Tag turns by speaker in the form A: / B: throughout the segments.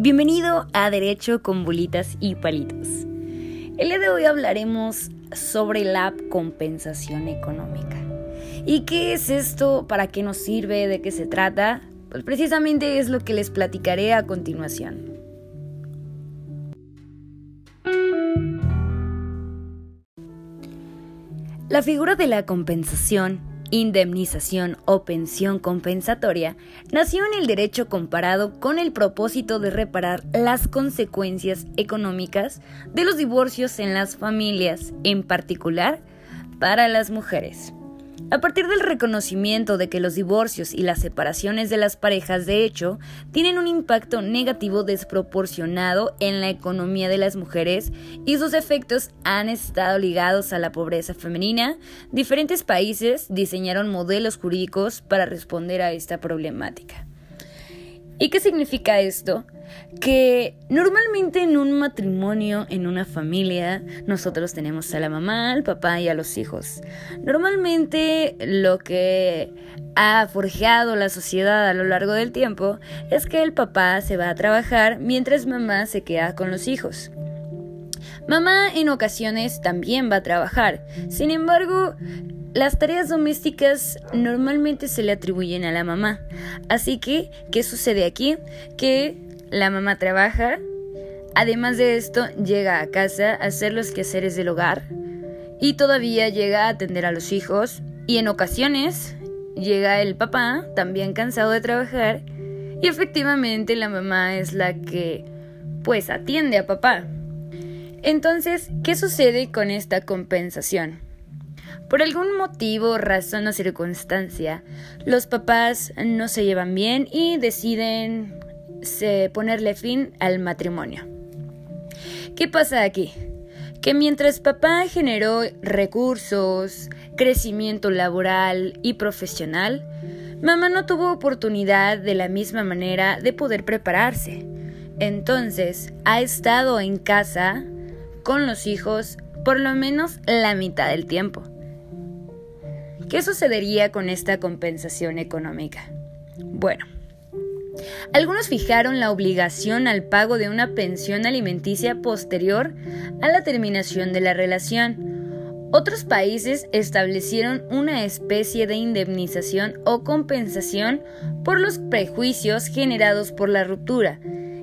A: Bienvenido a Derecho con Bolitas y Palitos. El día de hoy hablaremos sobre la compensación económica. ¿Y qué es esto? ¿Para qué nos sirve? ¿De qué se trata? Pues precisamente es lo que les platicaré a continuación. La figura de la compensación indemnización o pensión compensatoria nació en el derecho comparado con el propósito de reparar las consecuencias económicas de los divorcios en las familias, en particular para las mujeres. A partir del reconocimiento de que los divorcios y las separaciones de las parejas de hecho tienen un impacto negativo desproporcionado en la economía de las mujeres y sus efectos han estado ligados a la pobreza femenina, diferentes países diseñaron modelos jurídicos para responder a esta problemática. ¿Y qué significa esto? Que normalmente en un matrimonio, en una familia, nosotros tenemos a la mamá, al papá y a los hijos. Normalmente lo que ha forjado la sociedad a lo largo del tiempo es que el papá se va a trabajar mientras mamá se queda con los hijos. Mamá en ocasiones también va a trabajar. Sin embargo, las tareas domésticas normalmente se le atribuyen a la mamá. Así que, ¿qué sucede aquí? Que la mamá trabaja, además de esto llega a casa a hacer los quehaceres del hogar y todavía llega a atender a los hijos y en ocasiones llega el papá, también cansado de trabajar, y efectivamente la mamá es la que pues atiende a papá. Entonces, ¿qué sucede con esta compensación? Por algún motivo, razón o circunstancia, los papás no se llevan bien y deciden ponerle fin al matrimonio. ¿Qué pasa aquí? Que mientras papá generó recursos, crecimiento laboral y profesional, mamá no tuvo oportunidad de la misma manera de poder prepararse. Entonces, ha estado en casa con los hijos por lo menos la mitad del tiempo. ¿Qué sucedería con esta compensación económica? Bueno, algunos fijaron la obligación al pago de una pensión alimenticia posterior a la terminación de la relación. Otros países establecieron una especie de indemnización o compensación por los prejuicios generados por la ruptura,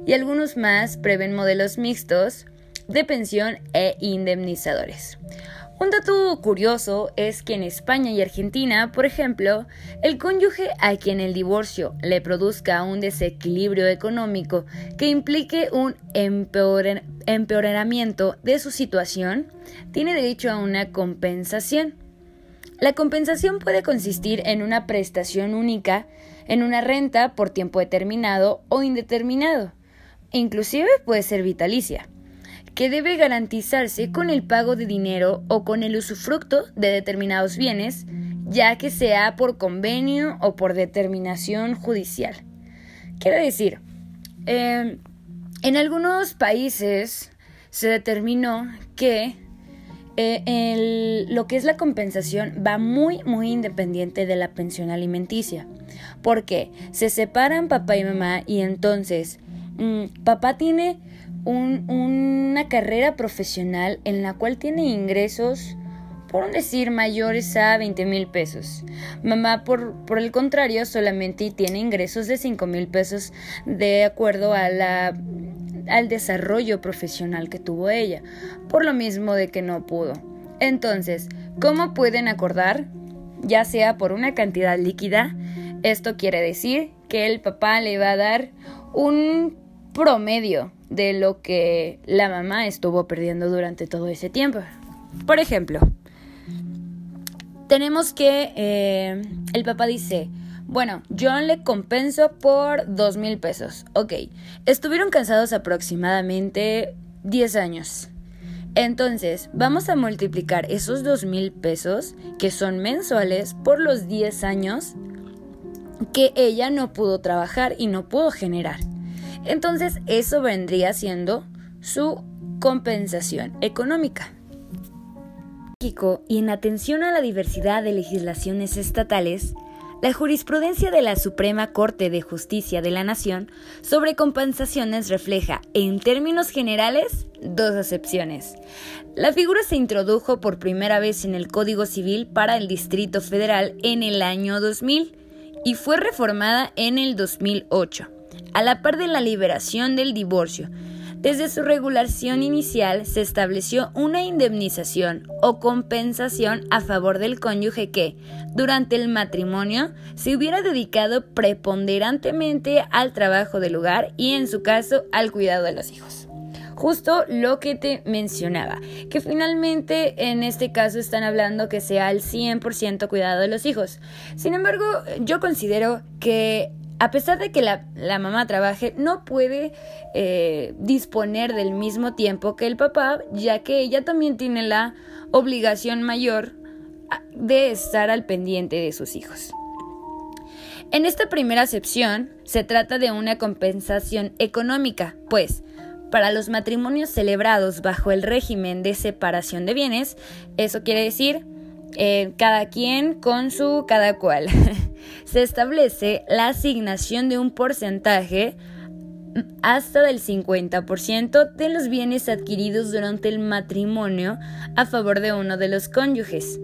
A: y algunos más prevén modelos mixtos de pensión e indemnizadores. Un dato curioso es que en España y Argentina, por ejemplo, el cónyuge a quien el divorcio le produzca un desequilibrio económico que implique un empeoramiento de su situación, tiene derecho a una compensación. La compensación puede consistir en una prestación única, en una renta por tiempo determinado o indeterminado, inclusive puede ser vitalicia que debe garantizarse con el pago de dinero o con el usufructo de determinados bienes, ya que sea por convenio o por determinación judicial. Quiero decir, em, en algunos países se determinó que eh, lo que es la compensación va muy, muy independiente de la pensión alimenticia. Porque se separan papá y mamá y entonces mm, papá tiene una carrera profesional en la cual tiene ingresos, por decir, mayores a 20 mil pesos. Mamá, por, por el contrario, solamente tiene ingresos de 5 mil pesos de acuerdo al desarrollo profesional que tuvo ella, por lo mismo de que no pudo. Entonces, ¿cómo pueden acordar? Ya sea por una cantidad líquida, esto quiere decir que el papá le va a dar un promedio de lo que la mamá estuvo perdiendo durante todo ese tiempo. Por ejemplo, tenemos que eh, el papá dice, bueno, yo le compenso por dos mil pesos. Ok, estuvieron cansados aproximadamente 10 años. Entonces, vamos a multiplicar esos dos mil pesos, que son mensuales, por los 10 años que ella no pudo trabajar y no pudo generar. Entonces eso vendría siendo su compensación económica. Y en atención a la diversidad de legislaciones estatales, la jurisprudencia de la Suprema Corte de Justicia de la Nación sobre compensaciones refleja, en términos generales, dos acepciones. La figura se introdujo por primera vez en el Código Civil para el Distrito Federal en el año 2000 y fue reformada en el 2008, a la par de la liberación del divorcio, desde su regulación inicial se estableció una indemnización o compensación a favor del cónyuge que, durante el matrimonio, se hubiera dedicado preponderantemente al trabajo del hogar y, en su caso, al cuidado de los hijos. Justo lo que te mencionaba, que finalmente en este caso están hablando que sea el 100% cuidado de los hijos. Sin embargo, yo considero que a pesar de que la, mamá trabaje, no puede eh, disponer del mismo tiempo que el papá, ya que ella también tiene la obligación mayor ah, de estar al pendiente de sus hijos. En esta primera acepción se trata de una compensación económica, pues para los matrimonios celebrados bajo el régimen de separación de bienes, eso quiere decir eh, cada quien con su cada cual. Se establece la asignación de un porcentaje hasta del 50% de los bienes adquiridos durante el matrimonio a favor de uno de los cónyuges.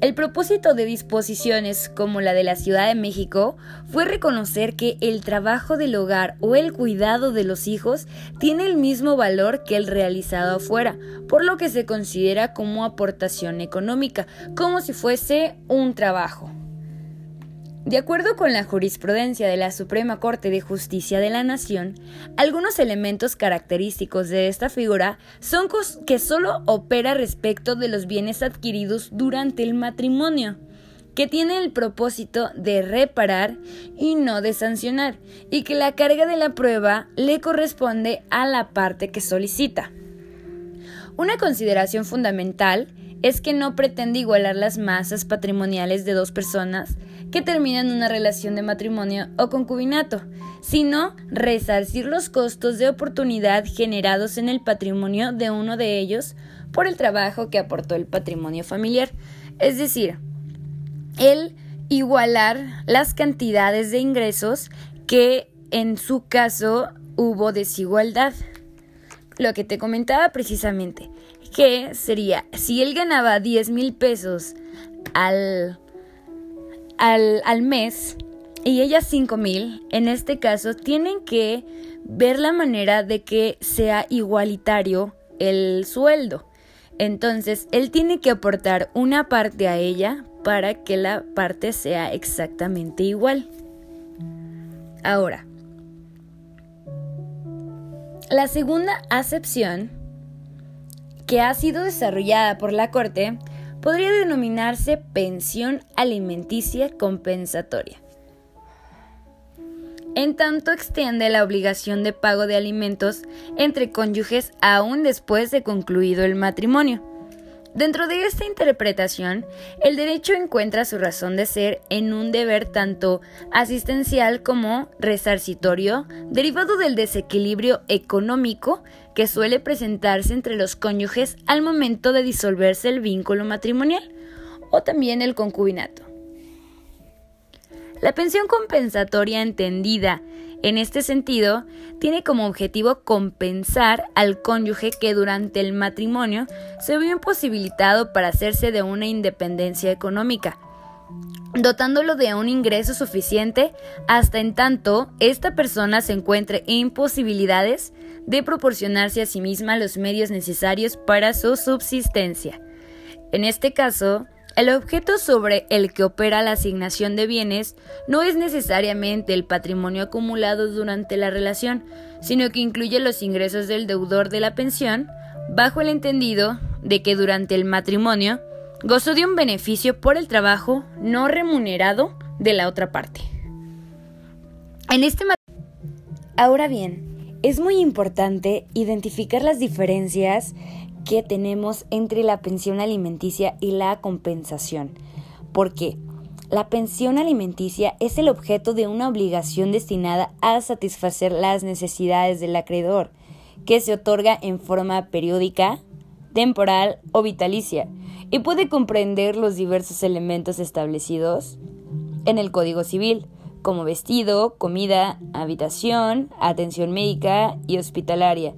A: El propósito de disposiciones como la de la Ciudad de México fue reconocer que el trabajo del hogar o el cuidado de los hijos tiene el mismo valor que el realizado afuera, por lo que se considera como aportación económica, como si fuese un trabajo. De acuerdo con la jurisprudencia de la Suprema Corte de Justicia de la Nación, algunos elementos característicos de esta figura son que solo opera respecto de los bienes adquiridos durante el matrimonio, que tiene el propósito de reparar y no de sancionar, y que la carga de la prueba le corresponde a la parte que solicita. Una consideración fundamental es que no pretende igualar las masas patrimoniales de dos personas que terminan una relación de matrimonio o concubinato, sino resarcir los costos de oportunidad generados en el patrimonio de uno de ellos por el trabajo que aportó el patrimonio familiar. Es decir, el igualar las cantidades de ingresos que en su caso hubo desigualdad. Lo que te comentaba precisamente, que sería, si él ganaba 10 mil pesos al al, mes y ella 5 mil, en este caso tienen que ver la manera de que sea igualitario el sueldo. Entonces, él tiene que aportar una parte a ella para que la parte sea exactamente igual. Ahora, la segunda acepción que ha sido desarrollada por la Corte podría denominarse pensión alimenticia compensatoria. En tanto extiende la obligación de pago de alimentos entre cónyuges aún después de concluido el matrimonio. Dentro de esta interpretación, el derecho encuentra su razón de ser en un deber tanto asistencial como resarcitorio, derivado del desequilibrio económico que suele presentarse entre los cónyuges al momento de disolverse el vínculo matrimonial o también el concubinato. La pensión compensatoria entendida en este sentido, tiene como objetivo compensar al cónyuge que durante el matrimonio se vio imposibilitado para hacerse de una independencia económica, dotándolo de un ingreso suficiente hasta en tanto esta persona se encuentre en posibilidades de proporcionarse a sí misma los medios necesarios para su subsistencia. En este caso, el objeto sobre el que opera la asignación de bienes no es necesariamente el patrimonio acumulado durante la relación, sino que incluye los ingresos del deudor de la pensión, bajo el entendido de que durante el matrimonio gozó de un beneficio por el trabajo no remunerado de la otra parte. En este Ahora bien, es muy importante identificar las diferencias que tenemos entre la pensión alimenticia y la compensación. ¿Por qué? La pensión alimenticia es el objeto de una obligación destinada a satisfacer las necesidades del acreedor, que se otorga en forma periódica, temporal o vitalicia, y puede comprender los diversos elementos establecidos en el Código Civil, como vestido, comida, habitación, atención médica y hospitalaria,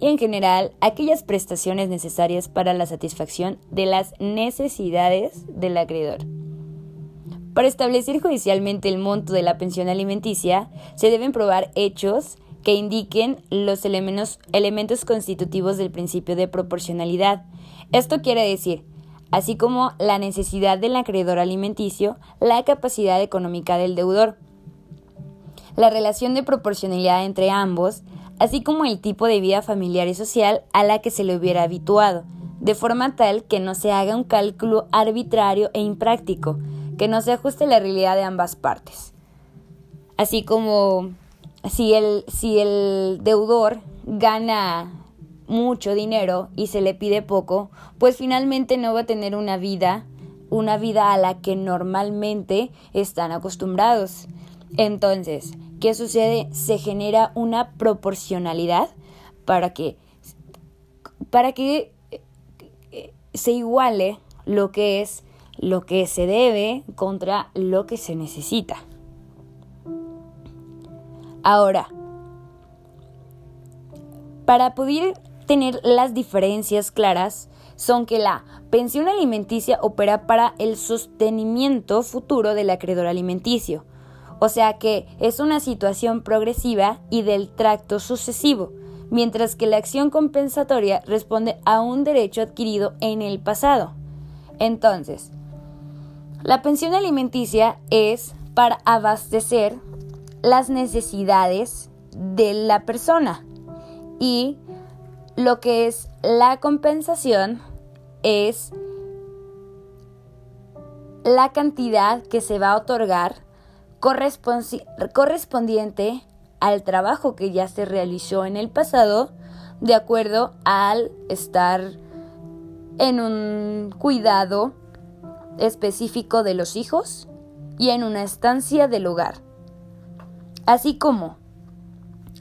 A: y en general aquellas prestaciones necesarias para la satisfacción de las necesidades del acreedor. Para establecer judicialmente el monto de la pensión alimenticia, se deben probar hechos que indiquen los elementos, constitutivos del principio de proporcionalidad. Esto quiere decir, así como la necesidad del acreedor alimenticio, la capacidad económica del deudor, la relación de proporcionalidad entre ambos, así como el tipo de vida familiar y social a la que se le hubiera habituado, de forma tal que no se haga un cálculo arbitrario e impráctico, que no se ajuste a la realidad de ambas partes. Así como si el, si el deudor gana mucho dinero y se le pide poco, pues finalmente no va a tener una vida, una vida a la que normalmente están acostumbrados. Entonces, ¿qué sucede? Se genera una proporcionalidad para que, para que eh, se iguale lo que es lo que se debe contra lo que se necesita. Ahora, para poder tener las diferencias claras, son que la pensión alimenticia opera para el sostenimiento futuro del acreedor alimenticio, o sea que es una situación progresiva y del tracto sucesivo, mientras que la acción compensatoria responde a un derecho adquirido en el pasado. Entonces, la pensión alimenticia es para abastecer las necesidades de la persona y lo que es la compensación es la cantidad que se va a otorgar correspondiente al trabajo que ya se realizó en el pasado de acuerdo al estar en un cuidado específico de los hijos y en una estancia del hogar. Así como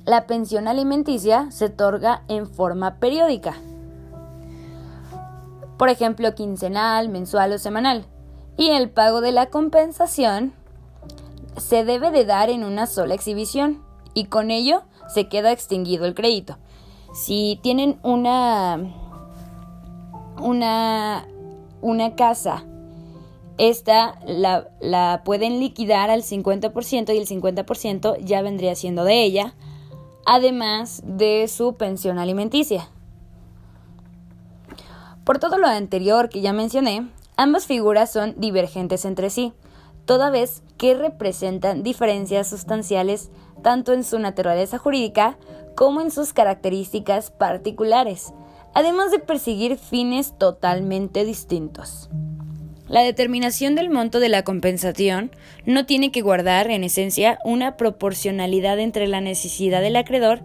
A: la pensión alimenticia se otorga en forma periódica. Por ejemplo, quincenal, mensual o semanal. Y el pago de la compensación se debe de dar en una sola exhibición y con ello se queda extinguido el crédito. Si tienen una una una casa esta la, la, pueden liquidar al 50% y el 50% ya vendría siendo de ella, además de su pensión alimenticia. Por todo lo anterior que ya mencioné, ambas figuras son divergentes entre sí toda vez que representan diferencias sustanciales tanto en su naturaleza jurídica como en sus características particulares, además de perseguir fines totalmente distintos. La determinación del monto de la compensación no tiene que guardar, en esencia, una proporcionalidad entre la necesidad del acreedor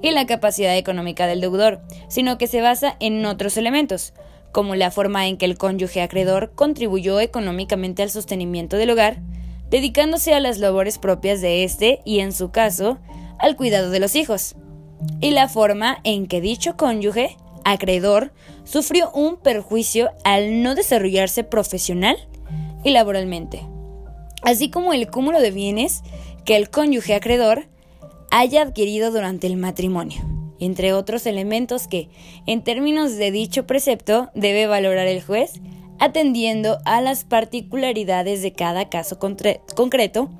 A: y la capacidad económica del deudor, sino que se basa en otros elementos, como la forma en que el cónyuge acreedor contribuyó económicamente al sostenimiento del hogar, dedicándose a las labores propias de éste y, en su caso, al cuidado de los hijos, y la forma en que dicho cónyuge acreedor sufrió un perjuicio al no desarrollarse profesional y laboralmente, así como el cúmulo de bienes que el cónyuge acreedor haya adquirido durante el matrimonio entre otros elementos que, en términos de dicho precepto, debe valorar el juez, atendiendo a las particularidades de cada caso concreto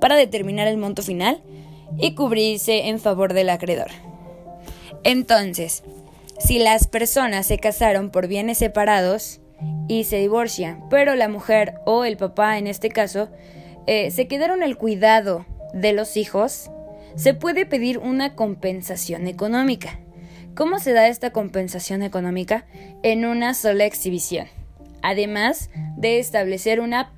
A: para determinar el monto final y cubrirse en favor del acreedor. Entonces, si las personas se casaron por bienes separados y se divorcian, pero la mujer o el papá en este caso eh, se quedaron al cuidado de los hijos, se puede pedir una compensación económica. ¿Cómo se da esta compensación económica? En una sola exhibición. Además de establecer una,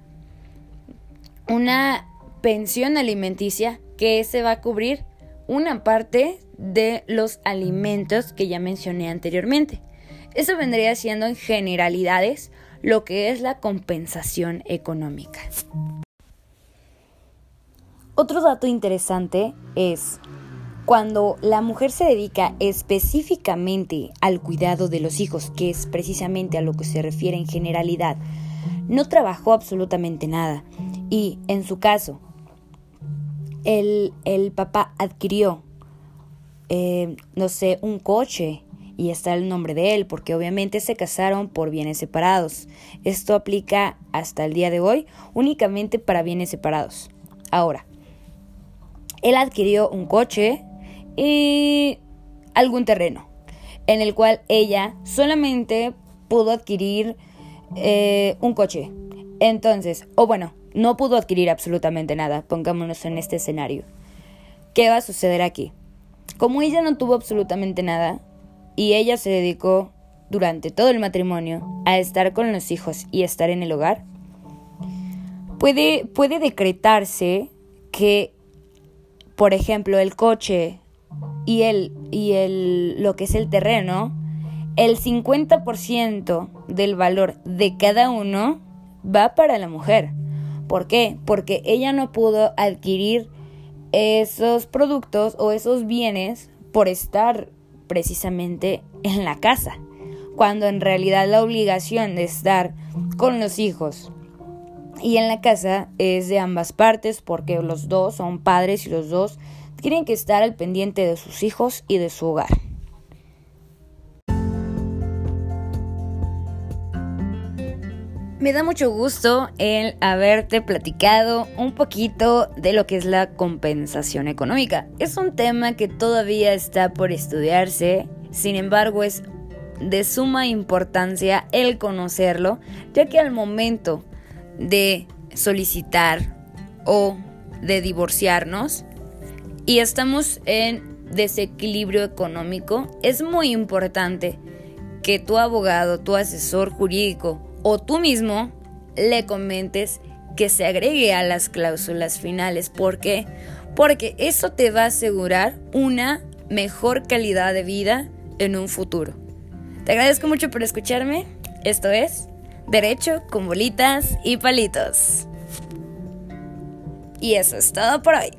A: una pensión alimenticia que se va a cubrir una parte de los alimentos que ya mencioné anteriormente. Eso vendría siendo en generalidades lo que es la compensación económica. Otro dato interesante es cuando la mujer se dedica específicamente al cuidado de los hijos, que es precisamente a lo que se refiere en generalidad, no trabajó absolutamente nada y en su caso el, el papá adquirió, eh, no sé, un coche y está el nombre de él, porque obviamente se casaron por bienes separados. Esto aplica hasta el día de hoy únicamente para bienes separados. Ahora, él adquirió un coche y algún terreno, en el cual ella solamente pudo adquirir eh, un coche. Entonces, o bueno, no pudo adquirir absolutamente nada, pongámonos en este escenario. ¿Qué va a suceder aquí? Como ella no tuvo absolutamente nada, y ella se dedicó durante todo el matrimonio a estar con los hijos y estar en el hogar, puede, puede decretarse que, por ejemplo, el coche y, el, y el, lo que es el terreno, el 50% del valor de cada uno va para la mujer. ¿Por qué? Porque ella no pudo adquirir esos productos o esos bienes por estar precisamente en la casa, cuando en realidad la obligación de estar con los hijos y en la casa es de ambas partes porque los dos son padres y los dos tienen que estar al pendiente de sus hijos y de su hogar. Me da mucho gusto el haberte platicado un poquito de lo que es la compensación económica. Es un tema que todavía está por estudiarse, sin embargo es de suma importancia el conocerlo, ya que al momento de solicitar o de divorciarnos y estamos en desequilibrio económico, es muy importante que tu abogado, tu asesor jurídico o tú mismo le comentes que se agregue a las cláusulas finales. ¿Por qué? Porque eso te va a asegurar una mejor calidad de vida en un futuro. Te agradezco mucho por escucharme. Esto es Derecho con bolitas y palitos. Y eso es todo por hoy.